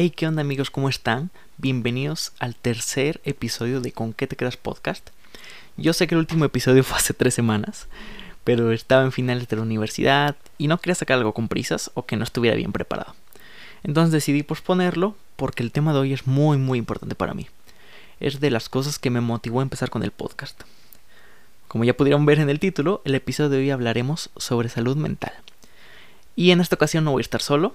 Hey, ¿qué onda amigos? ¿Cómo están? Bienvenidos al tercer episodio de Con qué te quedas podcast. Yo sé que el último episodio fue hace tres semanas, pero estaba en finales de la universidad y no quería sacar algo con prisas o que no estuviera bien preparado. Entonces decidí posponerlo porque el tema de hoy es muy muy importante para mí. Es de las cosas que me motivó a empezar con el podcast. Como ya pudieron ver en el título, el episodio de hoy hablaremos sobre salud mental. Y en esta ocasión no voy a estar solo,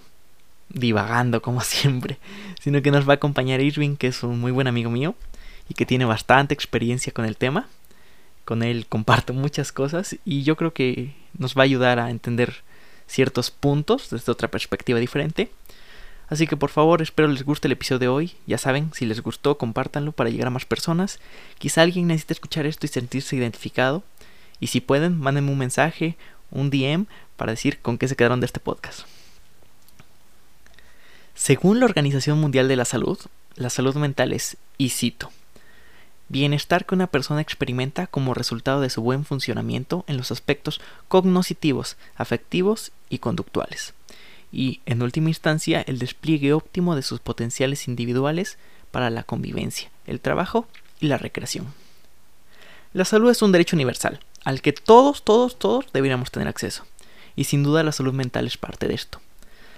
divagando como siempre, sino que nos va a acompañar Irving, que es un muy buen amigo mío y que tiene bastante experiencia con el tema. Con él comparto muchas cosas y yo creo que nos va a ayudar a entender ciertos puntos desde otra perspectiva diferente. Así que por favor, espero les guste el episodio de hoy. Ya saben, si les gustó, compártanlo para llegar a más personas. Quizá alguien necesite escuchar esto y sentirse identificado. Y si pueden, mándenme un mensaje, un DM, para decir con qué se quedaron de este podcast. Según la Organización Mundial de la Salud, la salud mental es, y cito, bienestar que una persona experimenta como resultado de su buen funcionamiento en los aspectos cognitivos, afectivos y conductuales, y, en última instancia, el despliegue óptimo de sus potenciales individuales para la convivencia, el trabajo y la recreación. La salud es un derecho universal, al que todos, todos, todos deberíamos tener acceso, y sin duda la salud mental es parte de esto.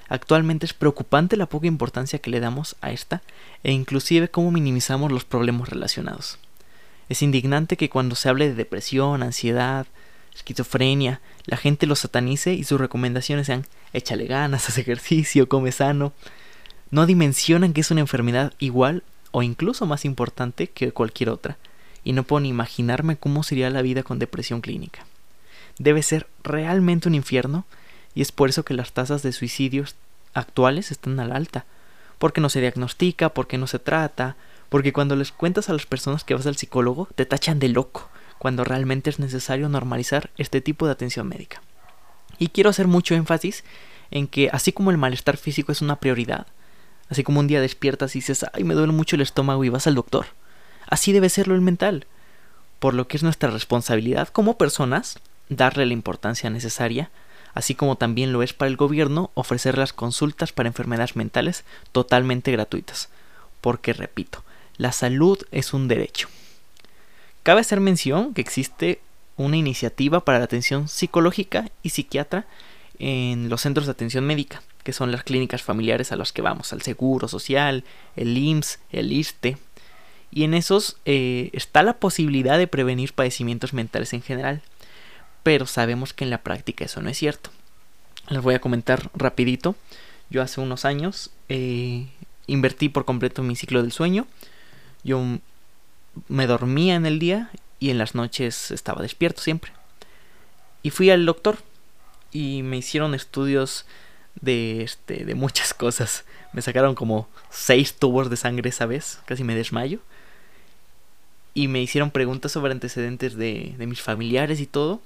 Actualmente es preocupante la poca importancia que le damos a esta e inclusive cómo minimizamos los problemas relacionados. Es indignante que cuando se hable de depresión, ansiedad, esquizofrenia, la gente lo satanice y sus recomendaciones sean échale ganas, haz ejercicio, come sano. No dimensionan que es una enfermedad igual o incluso más importante que cualquier otra, y no puedo ni imaginarme cómo sería la vida con depresión clínica. Debe ser realmente un infierno y es por eso que las tasas de suicidios actuales están al alta, porque no se diagnostica, porque no se trata, porque cuando les cuentas a las personas que vas al psicólogo te tachan de loco, cuando realmente es necesario normalizar este tipo de atención médica. Y quiero hacer mucho énfasis en que así como el malestar físico es una prioridad, así como un día despiertas y dices, ay, me duele mucho el estómago y vas al doctor, así debe serlo el mental, por lo que es nuestra responsabilidad como personas darle la importancia necesaria así como también lo es para el gobierno ofrecer las consultas para enfermedades mentales totalmente gratuitas, porque repito, la salud es un derecho. Cabe hacer mención que existe una iniciativa para la atención psicológica y psiquiatra en los centros de atención médica, que son las clínicas familiares a las que vamos, al Seguro Social, el IMSS, el ISTE, y en esos eh, está la posibilidad de prevenir padecimientos mentales en general pero sabemos que en la práctica eso no es cierto. Les voy a comentar rapidito. Yo hace unos años eh, invertí por completo mi ciclo del sueño. Yo me dormía en el día y en las noches estaba despierto siempre. Y fui al doctor y me hicieron estudios de este de muchas cosas. Me sacaron como seis tubos de sangre esa vez, casi me desmayo. Y me hicieron preguntas sobre antecedentes de, de mis familiares y todo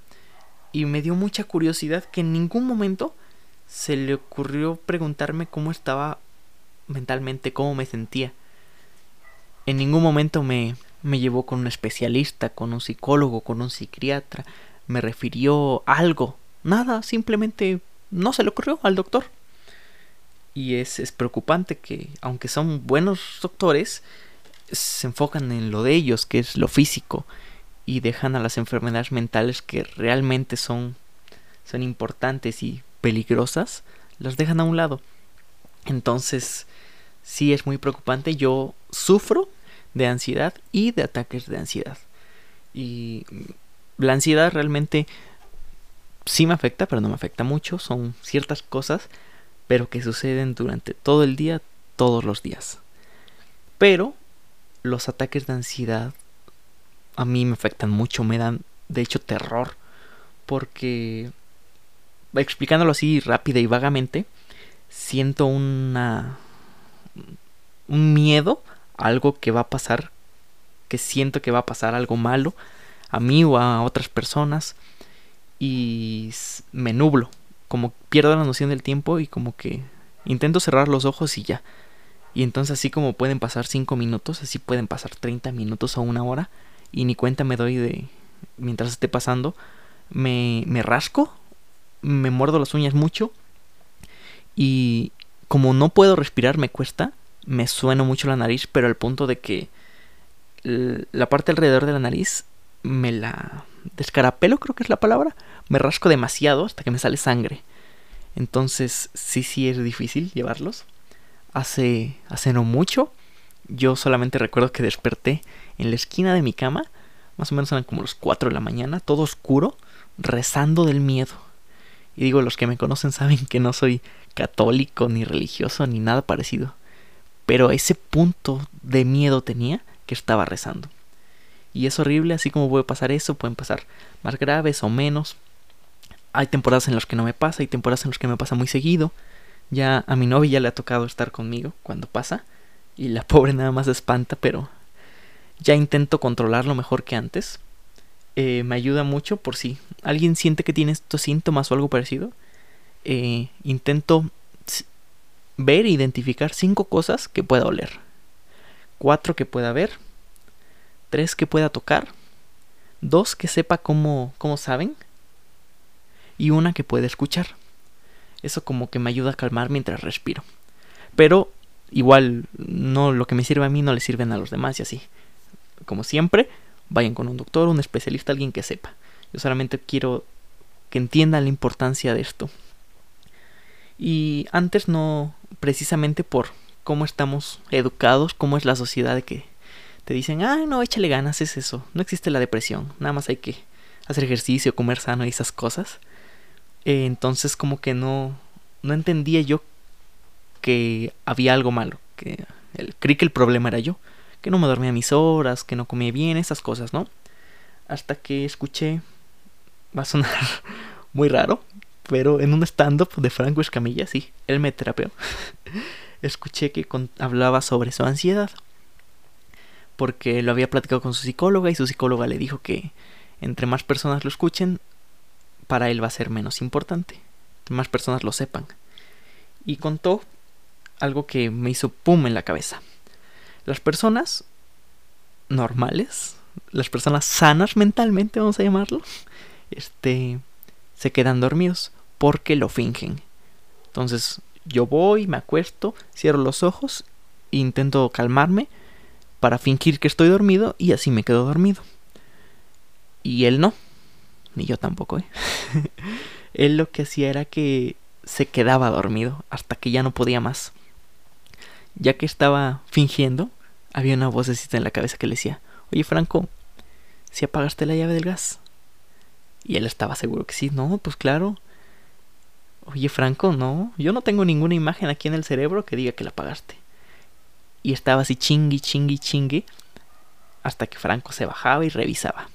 y me dio mucha curiosidad que en ningún momento se le ocurrió preguntarme cómo estaba mentalmente, cómo me sentía. En ningún momento me, me llevó con un especialista, con un psicólogo, con un psiquiatra, me refirió algo, nada, simplemente no se le ocurrió al doctor. Y es, es preocupante que, aunque son buenos doctores, se enfocan en lo de ellos, que es lo físico, y dejan a las enfermedades mentales que realmente son, son importantes y peligrosas, las dejan a un lado. Entonces, sí es muy preocupante. Yo sufro de ansiedad y de ataques de ansiedad. Y la ansiedad realmente sí me afecta, pero no me afecta mucho. Son ciertas cosas, pero que suceden durante todo el día, todos los días. Pero los ataques de ansiedad a mí me afectan mucho, me dan de hecho terror, porque explicándolo así rápida y vagamente, siento una un miedo algo que va a pasar, que siento que va a pasar algo malo a mí o a otras personas y me nublo, como pierdo la noción del tiempo y como que intento cerrar los ojos y ya. Y entonces así como pueden pasar 5 minutos, así pueden pasar 30 minutos o una hora y ni cuenta me doy de mientras esté pasando. Me, me rasco, me muerdo las uñas mucho y como no puedo respirar me cuesta, me sueno mucho la nariz, pero al punto de que la parte alrededor de la nariz me la descarapelo, creo que es la palabra, me rasco demasiado hasta que me sale sangre. Entonces, sí, sí es difícil llevarlos. Hace, hace no mucho, yo solamente recuerdo que desperté en la esquina de mi cama, más o menos eran como los 4 de la mañana, todo oscuro, rezando del miedo. Y digo, los que me conocen saben que no soy católico, ni religioso, ni nada parecido. Pero ese punto de miedo tenía que estaba rezando. Y es horrible, así como puede pasar eso, pueden pasar más graves o menos. Hay temporadas en las que no me pasa, hay temporadas en las que me pasa muy seguido. Ya a mi novia ya le ha tocado estar conmigo cuando pasa. Y la pobre nada más espanta, pero ya intento controlarlo mejor que antes. Eh, me ayuda mucho por si alguien siente que tiene estos síntomas o algo parecido. Eh, intento ver e identificar cinco cosas que pueda oler. Cuatro que pueda ver tres que pueda tocar, dos que sepa cómo, cómo saben y una que pueda escuchar. Eso como que me ayuda a calmar mientras respiro. Pero igual no lo que me sirve a mí no le sirven a los demás y así. Como siempre, vayan con un doctor, un especialista, alguien que sepa. Yo solamente quiero que entiendan la importancia de esto. Y antes no, precisamente por cómo estamos educados, cómo es la sociedad de que te dicen, ah, no, échale ganas, es eso. No existe la depresión. Nada más hay que hacer ejercicio, comer sano y esas cosas. Eh, entonces como que no, no entendía yo que había algo malo. Que el, creí que el problema era yo. Que no me dormía mis horas, que no comía bien, esas cosas, ¿no? Hasta que escuché, va a sonar muy raro, pero en un stand-up de Franco Escamilla, sí, él me terapeó. escuché que hablaba sobre su ansiedad porque lo había platicado con su psicóloga y su psicóloga le dijo que entre más personas lo escuchen, para él va a ser menos importante, más personas lo sepan. Y contó algo que me hizo pum en la cabeza. Las personas normales, las personas sanas mentalmente, vamos a llamarlo, este, se quedan dormidos porque lo fingen. Entonces yo voy, me acuesto, cierro los ojos, intento calmarme, para fingir que estoy dormido y así me quedo dormido. Y él no, ni yo tampoco, ¿eh? él lo que hacía era que se quedaba dormido hasta que ya no podía más. Ya que estaba fingiendo, había una vocecita en la cabeza que le decía, oye Franco, si apagaste la llave del gas. Y él estaba seguro que sí, no, pues claro. Oye Franco, no, yo no tengo ninguna imagen aquí en el cerebro que diga que la apagaste y estaba así chingui, chingui, chingui, hasta que Franco se bajaba y revisaba.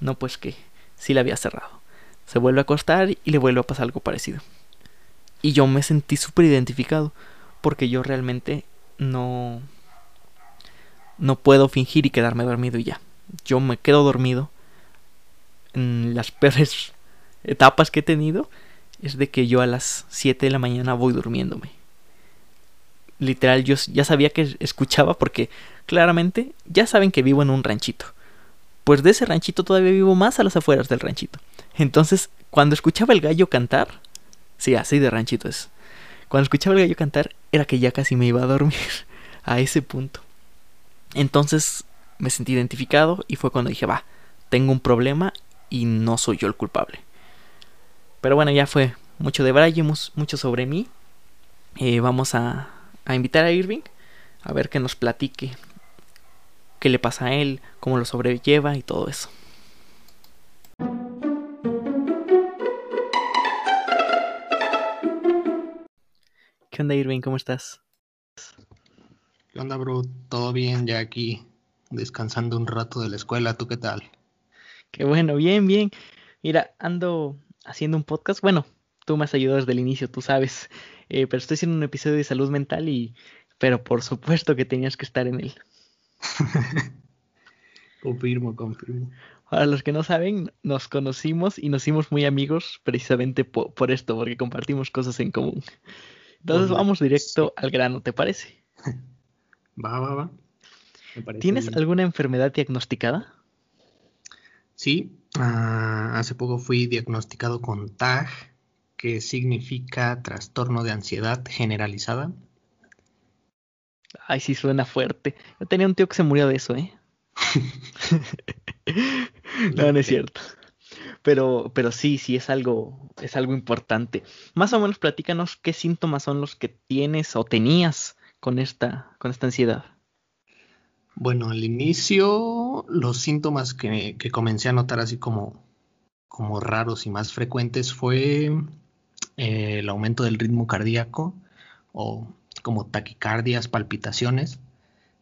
No, pues que sí la había cerrado. Se vuelve a acostar y le vuelve a pasar algo parecido. Y yo me sentí súper identificado, porque yo realmente no... No puedo fingir y quedarme dormido y ya. Yo me quedo dormido. En las peores etapas que he tenido es de que yo a las 7 de la mañana voy durmiéndome literal yo ya sabía que escuchaba porque claramente ya saben que vivo en un ranchito. Pues de ese ranchito todavía vivo más a las afueras del ranchito. Entonces, cuando escuchaba el gallo cantar, sí, así de ranchito es. Cuando escuchaba el gallo cantar, era que ya casi me iba a dormir a ese punto. Entonces me sentí identificado y fue cuando dije, va, tengo un problema y no soy yo el culpable. Pero bueno, ya fue mucho de Braille, mucho sobre mí. Eh, vamos a, a invitar a Irving a ver que nos platique qué le pasa a él, cómo lo sobrelleva y todo eso. ¿Qué onda Irving? ¿Cómo estás? ¿Qué onda, bro? ¿Todo bien ya aquí? Descansando un rato de la escuela. ¿Tú qué tal? Qué bueno, bien, bien. Mira, ando haciendo un podcast. Bueno, tú me has ayudado desde el inicio, tú sabes. Eh, pero estoy haciendo un episodio de salud mental y... Pero por supuesto que tenías que estar en él. confirmo, confirmo. Para los que no saben, nos conocimos y nos hicimos muy amigos precisamente por, esto, porque compartimos cosas en común. Entonces vamos directo al grano, ¿te parece? Va, va, va. ¿Tienes alguna enfermedad diagnosticada? Sí, ah, hace poco fui diagnosticado con TAG, que significa trastorno de ansiedad generalizada. Ay, sí suena fuerte. Yo tenía un tío que se murió de eso, ¿eh? no, no es cierto. Pero, pero sí, sí es algo, es algo importante. Más o menos platícanos qué síntomas son los que tienes o tenías con esta, con esta ansiedad. Bueno, al inicio los síntomas que, que comencé a notar así como, como raros y más frecuentes fue eh, el aumento del ritmo cardíaco o como taquicardias, palpitaciones.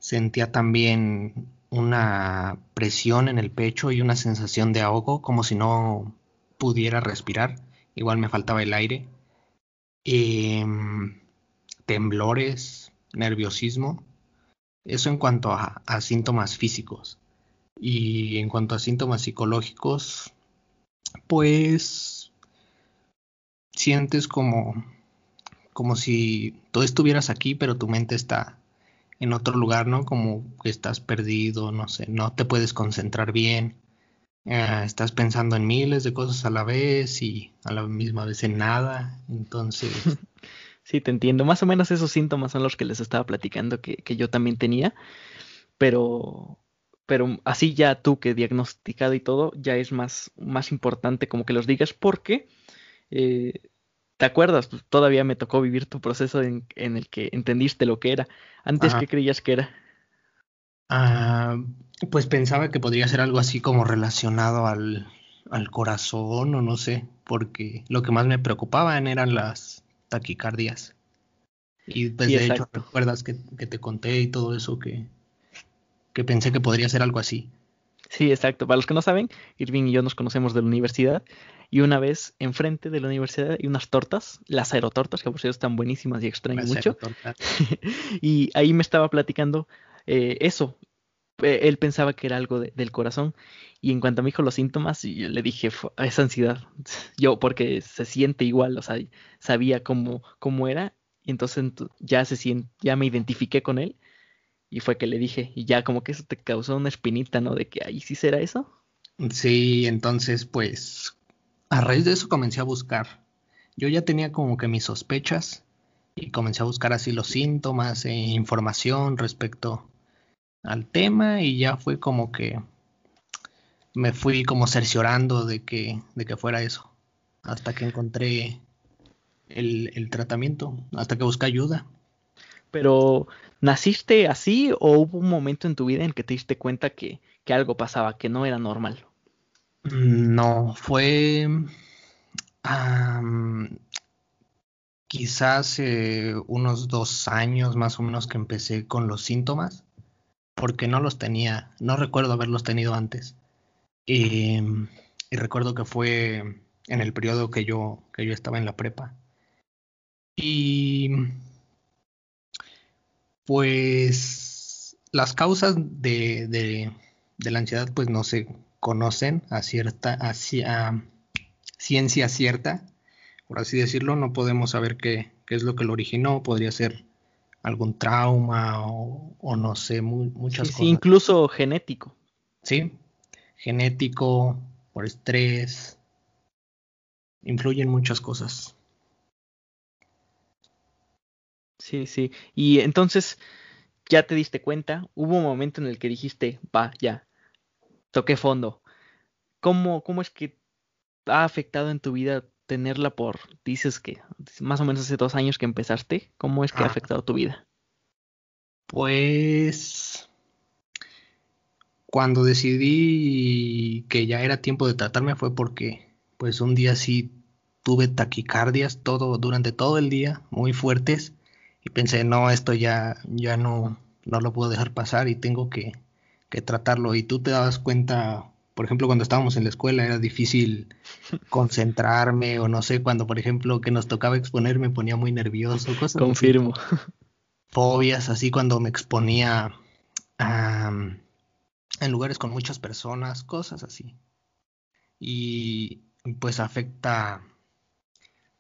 Sentía también una presión en el pecho y una sensación de ahogo, como si no pudiera respirar. Igual me faltaba el aire. Em, temblores, nerviosismo. Eso en cuanto a, síntomas físicos. Y en cuanto a síntomas psicológicos, pues sientes como, como si tú estuvieras aquí, pero tu mente está en otro lugar, ¿no? Como que estás perdido, no sé, no te puedes concentrar bien, eh, estás pensando en miles de cosas a la vez y a la misma vez en nada, entonces... Sí, te entiendo. Más o menos esos síntomas son los que les estaba platicando que, que yo también tenía, pero, pero así ya tú que diagnosticado y todo, ya es más, más importante como que los digas porque eh, ¿Te acuerdas? Pues, todavía me tocó vivir tu proceso en, el que entendiste lo que era. Antes, ¿qué creías que era? Ah, pues pensaba que podría ser algo así como relacionado al, corazón o no sé, porque lo que más me preocupaban eran las taquicardias. Y pues de hecho, recuerdas que, que, te conté y todo eso que, que pensé que podría ser algo así. Sí, exacto. Para los que no saben, Irving y yo nos conocemos de la universidad y una vez enfrente de la universidad hay unas tortas, las aerotortas, que por cierto están buenísimas y extraño mucho. y ahí me estaba platicando eh, eso. Eh, él pensaba que era algo del corazón y en cuanto me dijo los síntomas, yo le dije, es ansiedad. Yo, porque se siente igual, o sea, sabía cómo, cómo era y entonces ya, se siente, ya me identifiqué con él y fue que le dije, y ya como que eso te causó una espinita, ¿no? De que ahí sí será eso. Sí, entonces pues a raíz de eso comencé a buscar. Yo ya tenía como que mis sospechas y comencé a buscar así los síntomas e información respecto al tema y ya fue como que me fui como cerciorando de que, de que fuera eso. Hasta que encontré el, el tratamiento, hasta que busqué ayuda. Pero, ¿naciste así o hubo un momento en tu vida en que te diste cuenta que, algo pasaba, que no era normal? Mm, no, fue quizás eh, unos dos años más o menos que empecé con los síntomas, porque no los tenía, no recuerdo haberlos tenido antes. Em, y recuerdo que fue en el periodo que yo, que yo estaba en la prepa. Y pues las causas de, de, la ansiedad pues no se conocen a cierta, a, ciencia cierta, por así decirlo, no podemos saber qué, qué, es lo que lo originó, podría ser algún trauma o, no sé, muchas cosas. Sí, incluso genético. Sí, genético, por estrés, influyen muchas cosas. Sí, sí. Y entonces, ya te diste cuenta, hubo un momento en el que dijiste, va, ya, toqué fondo. ¿Cómo, cómo es que ha afectado en tu vida tenerla por, dices que más o menos hace dos años que empezaste, ¿cómo es que ha afectado tu vida? Pues cuando decidí que ya era tiempo de tratarme fue porque pues un día sí tuve taquicardias todo durante todo el día muy fuertes y pensé, no, esto ya, ya no, no lo puedo dejar pasar y tengo que, que tratarlo. Y tú te dabas cuenta, por ejemplo, cuando estábamos en la escuela era difícil concentrarme o no sé, cuando por ejemplo que nos tocaba exponer me ponía muy nervioso, cosas Confirmo. Fobias, así cuando me exponía en lugares con muchas personas, cosas así. Y pues afecta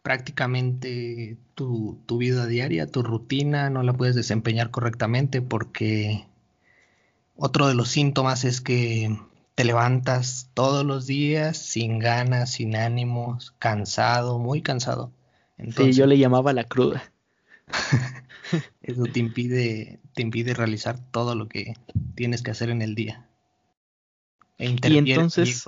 prácticamente tu, vida diaria, tu rutina, no la puedes desempeñar correctamente porque otro de los síntomas es que te levantas todos los días sin ganas, sin ánimos, cansado, muy cansado. sí, yo le llamaba la cruda. eso te impide, te impide realizar todo lo que tienes que hacer en el día. E y entonces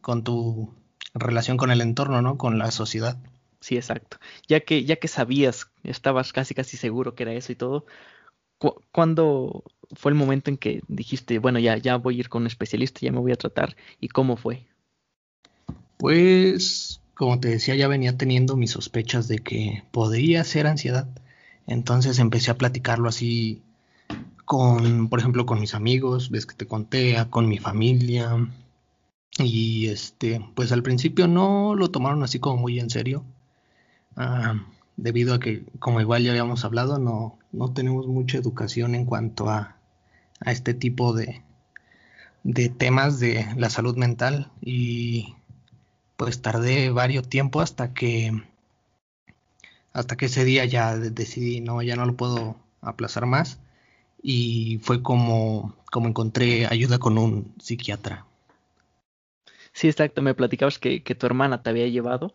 con, tu relación con el entorno, ¿no? Con la sociedad. Sí, exacto. Ya que, ya que sabías, estabas casi casi seguro que era eso y todo, ¿cuándo fue el momento en que dijiste, bueno, ya, ya voy a ir con un especialista, ya me voy a tratar? ¿Y cómo fue? Pues, como te decía, ya venía teniendo mis sospechas de que podría ser ansiedad. Entonces empecé a platicarlo así con, por ejemplo, con mis amigos, ves que te conté, con mi familia. Y este, pues al principio no lo tomaron así como muy en serio. Ah, debido a que, como igual ya habíamos hablado, no, no tenemos mucha educación en cuanto a, a este tipo de, de temas de la salud mental. Y pues tardé varios tiempo hasta que hasta que ese día ya decidí no ya no lo puedo aplazar más y fue como como encontré ayuda con un psiquiatra sí exacto me platicabas que, que tu hermana te había llevado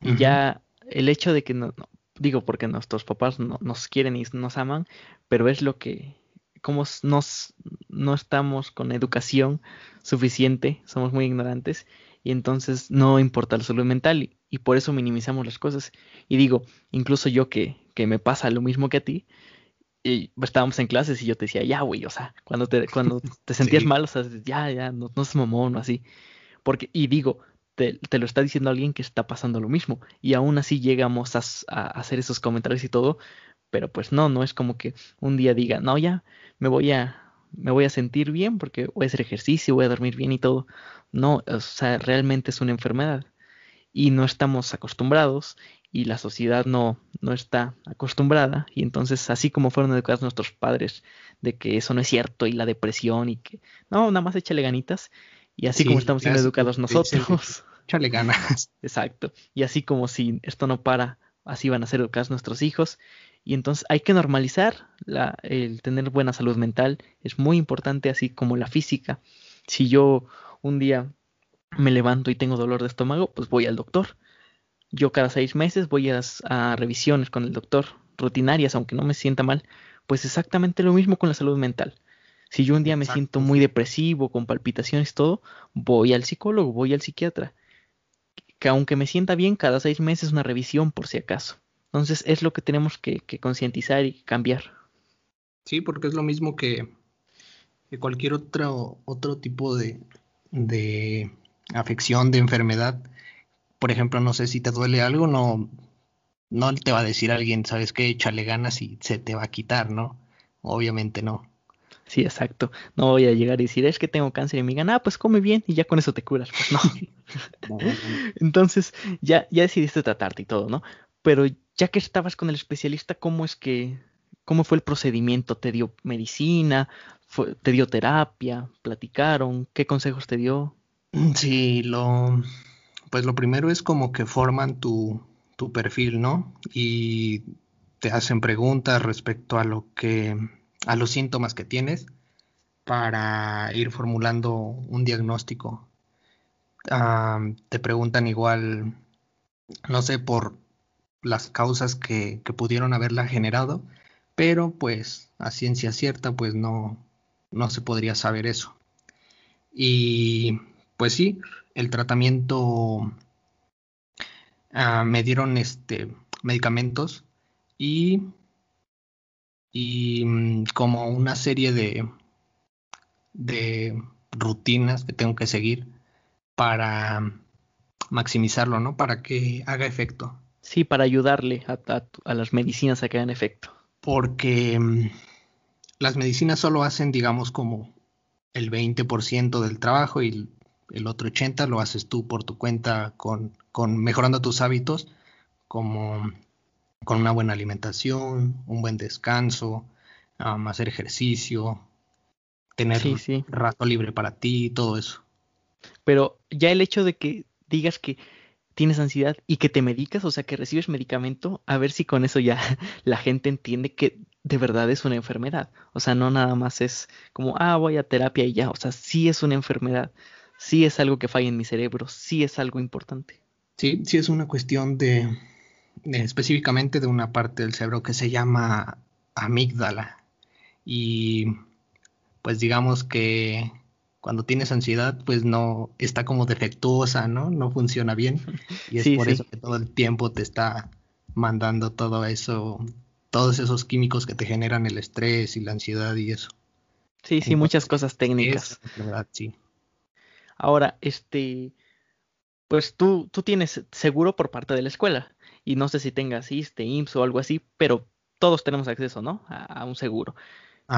y ya el hecho de que no, digo porque nuestros papás no, nos quieren y nos aman pero es lo que como nos no estamos con educación suficiente somos muy ignorantes y entonces no importa la salud mental y, por eso minimizamos las cosas. Y digo, incluso yo que, que me pasa lo mismo que a ti, y estábamos en clases y yo te decía, ya, güey, o sea, cuando te, cuando te sentías mal, o sea, ya, ya, no, no se mamó, no así. Porque, y digo, te, lo está diciendo alguien que está pasando lo mismo. Y aún así llegamos a, a, hacer esos comentarios y todo, pero pues no, no es como que un día diga, no, ya, me voy a, me voy a sentir bien porque voy a hacer ejercicio, voy a dormir bien y todo. No, o sea, realmente es una enfermedad y no estamos acostumbrados y la sociedad no, no está acostumbrada y entonces así como fueron educados nuestros padres de que eso no es cierto y la depresión y que no, nada más échale ganitas y así como estamos siendo educados nosotros. Échale ganas. Exacto. Y así como si esto no para, así van a ser educados nuestros hijos y entonces hay que normalizar la, el tener buena salud mental. Es muy importante, así como la física. Si yo un día me levanto y tengo dolor de estómago, pues voy al doctor. Yo cada seis meses voy a, a revisiones con el doctor, rutinarias, aunque no me sienta mal. Pues exactamente lo mismo con la salud mental. Si yo un día me siento muy depresivo, con palpitaciones, todo, voy al psicólogo, voy al psiquiatra. Que aunque me sienta bien, cada seis meses una revisión por si acaso. Entonces es lo que tenemos que, concientizar y cambiar. Sí, porque es lo mismo que, cualquier otro, otro tipo de, de afección, de enfermedad. Por ejemplo, no sé si te duele algo, no, no te va a decir alguien, sabes qué, échale ganas y se te va a quitar, ¿no? Obviamente no. Sí, exacto. No voy a llegar y decir, es que tengo cáncer y me digan, ah, pues come bien y ya con eso te curas. Pues no. Entonces, ya, ya decidiste tratarte y todo, ¿no? Pero ya que estabas con el especialista, ¿cómo es que, cómo fue el procedimiento? ¿Te dio medicina? ¿Te dio terapia? ¿Platicaron? ¿Qué consejos te dio? Sí, lo, pues lo primero es como que forman tu, tu perfil, ¿no? Y te hacen preguntas respecto a lo que, a los síntomas que tienes para ir formulando un diagnóstico. Te preguntan igual, no sé, por las causas que, pudieron haberla generado, pero pues a ciencia cierta pues no, no se podría saber eso. Y pues sí, el tratamiento ah, me dieron este medicamentos y, y mm, como una serie de, de rutinas que tengo que seguir para maximizarlo, ¿no? Para que haga efecto. Sí, para ayudarle a, las medicinas a que hagan efecto. Porque mm, las medicinas solo hacen, digamos, como el 20% del trabajo y el otro 80% lo haces tú por tu cuenta con, con mejorando tus hábitos, como con una buena alimentación, un buen descanso, hacer ejercicio, tener rato libre para ti, todo eso. Pero ya el hecho de que digas que tienes ansiedad y que te medicas, o sea, que recibes medicamento, a ver si con eso ya la gente entiende que de verdad es una enfermedad. O sea, no nada más es como, ah, voy a terapia y ya. O sea, sí es una enfermedad, sí es algo que falla en mi cerebro, sí es algo importante. Sí, sí es una cuestión de, específicamente de una parte del cerebro que se llama amígdala. Y pues digamos que cuando tienes ansiedad, pues no está como defectuosa, ¿no? No funciona bien. Y es por eso que todo el tiempo te está mandando todo eso, todos esos químicos que te generan el estrés y la ansiedad y eso. Sí, sí, muchas cosas técnicas. verdad, sí. Ahora, este, pues tú, tú tienes seguro por parte de la escuela. Y no sé si tengas ISTE, IMSS o algo así, pero todos tenemos acceso, ¿no? A, un seguro.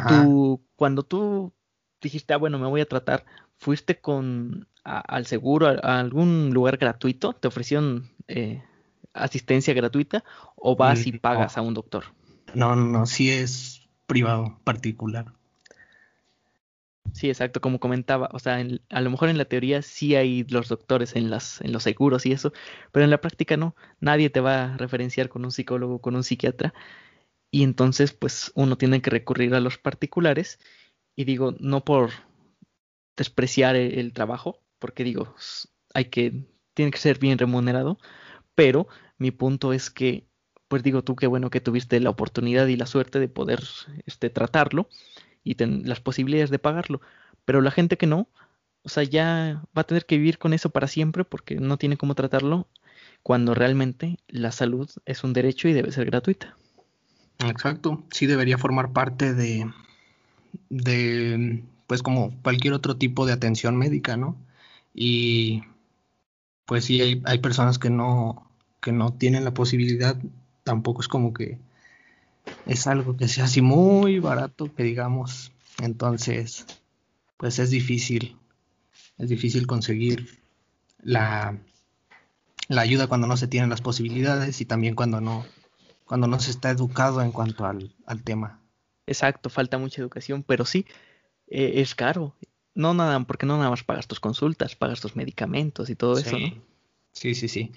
Tú, cuando tú dijiste, ah, bueno, me voy a tratar, ¿fuiste con al seguro, a, algún lugar gratuito? ¿Te ofrecieron eh, asistencia gratuita o vas y mm, pagas a un doctor? No, no, no, sí es privado, particular. Sí, exacto, como comentaba, o sea, a lo mejor en la teoría sí hay los doctores en, las, en los seguros y eso, pero en la práctica no, nadie te va a referenciar con un psicólogo, con un psiquiatra, y entonces pues uno tiene que recurrir a los particulares, y digo, no por despreciar el, el trabajo, porque digo, hay que, tiene que ser bien remunerado, pero mi punto es que, pues digo tú, qué bueno que tuviste la oportunidad y la suerte de poder este, tratarlo, y las posibilidades de pagarlo. Pero la gente que no, o sea, ya va a tener que vivir con eso para siempre porque no tiene cómo tratarlo cuando realmente la salud es un derecho y debe ser gratuita. Exacto, sí debería formar parte de, de, pues como cualquier otro tipo de atención médica, ¿no? Y pues sí, hay, hay personas que no, que no tienen la posibilidad, tampoco es como que es algo que sea así muy barato, que digamos. Entonces, pues es difícil, es difícil conseguir la, la ayuda cuando no se tienen las posibilidades y también cuando no, cuando no se está educado en cuanto al, al tema. Exacto, falta mucha educación, pero sí, eh, es caro. No nada, porque no nada más pagas tus consultas, pagas tus medicamentos y todo eso, ¿no? Sí, sí, sí.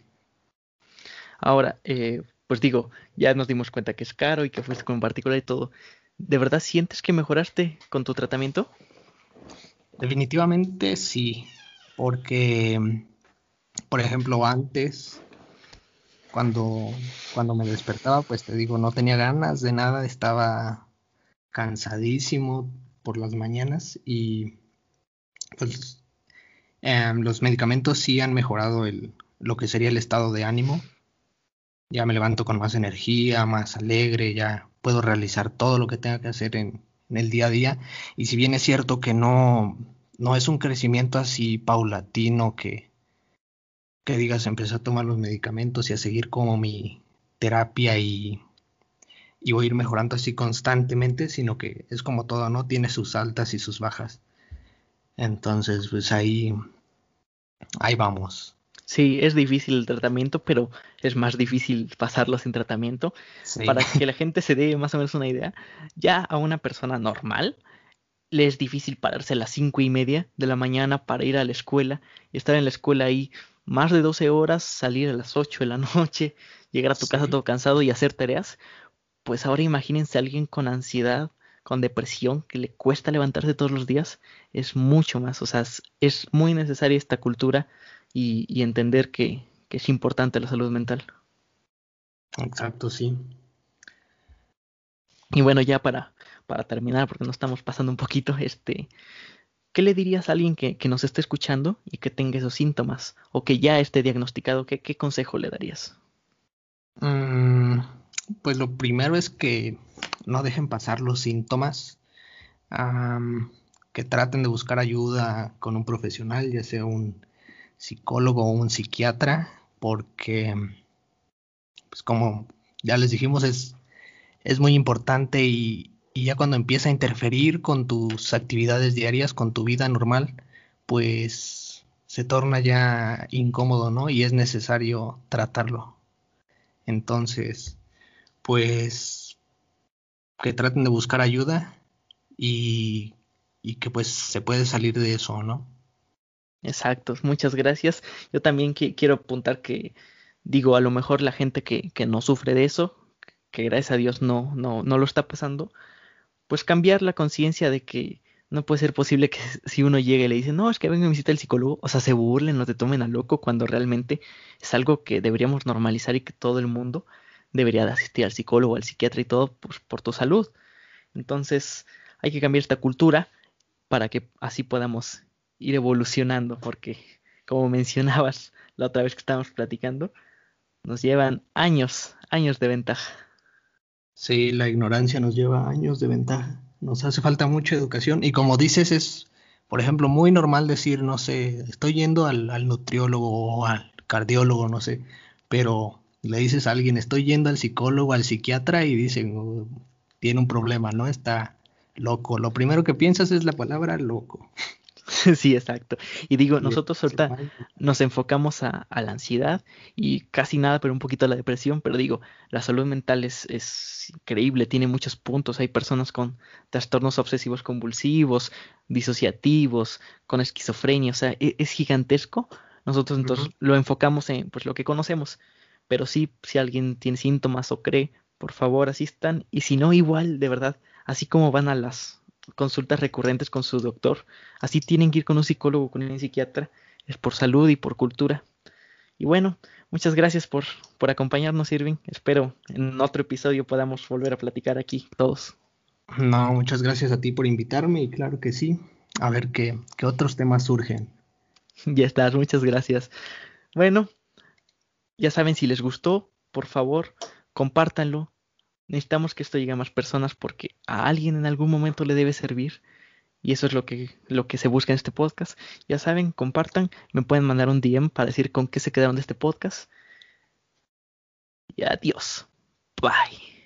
Ahora, eh, pues digo, ya nos dimos cuenta que es caro y que fuiste con un y todo. ¿De verdad sientes que mejoraste con tu tratamiento? Definitivamente sí, porque, por ejemplo, antes, cuando, cuando me despertaba, pues te digo, no tenía ganas de nada, estaba cansadísimo por las mañanas y pues em, los medicamentos sí han mejorado el, lo que sería el estado de ánimo ya me levanto con más energía, más alegre, ya puedo realizar todo lo que tenga que hacer en, el día a día. Y si bien es cierto que no, no es un crecimiento así paulatino que, que digas, empecé a tomar los medicamentos y a seguir como mi terapia y, y voy a ir mejorando así constantemente, sino que es como todo, ¿no? Tiene sus altas y sus bajas. Entonces, pues ahí, ahí vamos. Sí, es difícil el tratamiento, pero es más difícil pasarlo sin tratamiento. Para que la gente se dé más o menos una idea, ya a una persona normal le es difícil pararse a las cinco y media de la mañana para ir a la escuela y estar en la escuela ahí más de 12 horas, salir a las 8 de la noche, llegar a tu casa todo cansado y hacer tareas. Pues ahora imagínense a alguien con ansiedad, con depresión, que le cuesta levantarse todos los días, es mucho más. O sea, es muy necesaria esta cultura y, entender que, es importante la salud mental. Exacto, sí. Y bueno, ya para, para terminar, porque nos estamos pasando un poquito, este, ¿qué le dirías a alguien que, nos esté escuchando y que tenga esos síntomas o que ya esté diagnosticado? ¿Qué, qué consejo le darías? Mm, pues lo primero es que no dejen pasar los síntomas, que traten de buscar ayuda con un profesional, ya sea un psicólogo o un psiquiatra, porque, pues como ya les dijimos, es, es muy importante y, y ya cuando empieza a interferir con tus actividades diarias, con tu vida normal, pues se torna ya incómodo, ¿no? Y es necesario tratarlo. Entonces, pues que traten de buscar ayuda y, y que pues se puede salir de eso, ¿no? Exacto, muchas gracias. Yo también quiero apuntar que, digo, a lo mejor la gente que, no sufre de eso, que gracias a Dios no, no, no lo está pasando, pues cambiar la conciencia de que no puede ser posible que si uno llegue y le dice, no, es que venga a visitar el psicólogo, o sea, se burlen, no te tomen a loco, cuando realmente es algo que deberíamos normalizar y que todo el mundo debería de asistir al psicólogo, al psiquiatra y todo pues, por tu salud. Entonces hay que cambiar esta cultura para que así podamos ir evolucionando, porque como mencionabas la otra vez que estábamos platicando, nos llevan años, años de ventaja. Sí, la ignorancia nos lleva años de ventaja. Nos hace falta mucha educación y como dices es, por ejemplo, muy normal decir, no sé, estoy yendo al, al nutriólogo o al cardiólogo, no sé, pero le dices a alguien, estoy yendo al psicólogo, al psiquiatra y dicen, oh, tiene un problema, ¿no? Está loco. Lo primero que piensas es la palabra loco. Sí, exacto. Y digo, nosotros ahorita nos enfocamos a, la ansiedad y casi nada, pero un poquito a la depresión, pero digo, la salud mental es, es increíble, tiene muchos puntos. Hay personas con trastornos obsesivos convulsivos, disociativos, con esquizofrenia, o sea, e, es, gigantesco. Nosotros entonces lo enfocamos en pues lo que conocemos, pero sí, si alguien tiene síntomas o cree, por favor asistan, y si no, igual, de verdad, así como van a las consultas recurrentes con su doctor. Así tienen que ir con un psicólogo, con un psiquiatra. Es por salud y por cultura. Y bueno, muchas gracias por, por acompañarnos, Irving. Espero en otro episodio podamos volver a platicar aquí todos. No, muchas gracias a ti por invitarme y claro que sí. A ver qué, qué otros temas surgen. Ya estás, muchas gracias. Bueno, ya saben, si les gustó, por favor, compártanlo, necesitamos que esto llegue a más personas porque a alguien en algún momento le debe servir. Y eso es lo que, lo que se busca en este podcast. Ya saben, compartan, me pueden mandar un DM para decir con qué se quedaron de este podcast. Y adiós. Bye.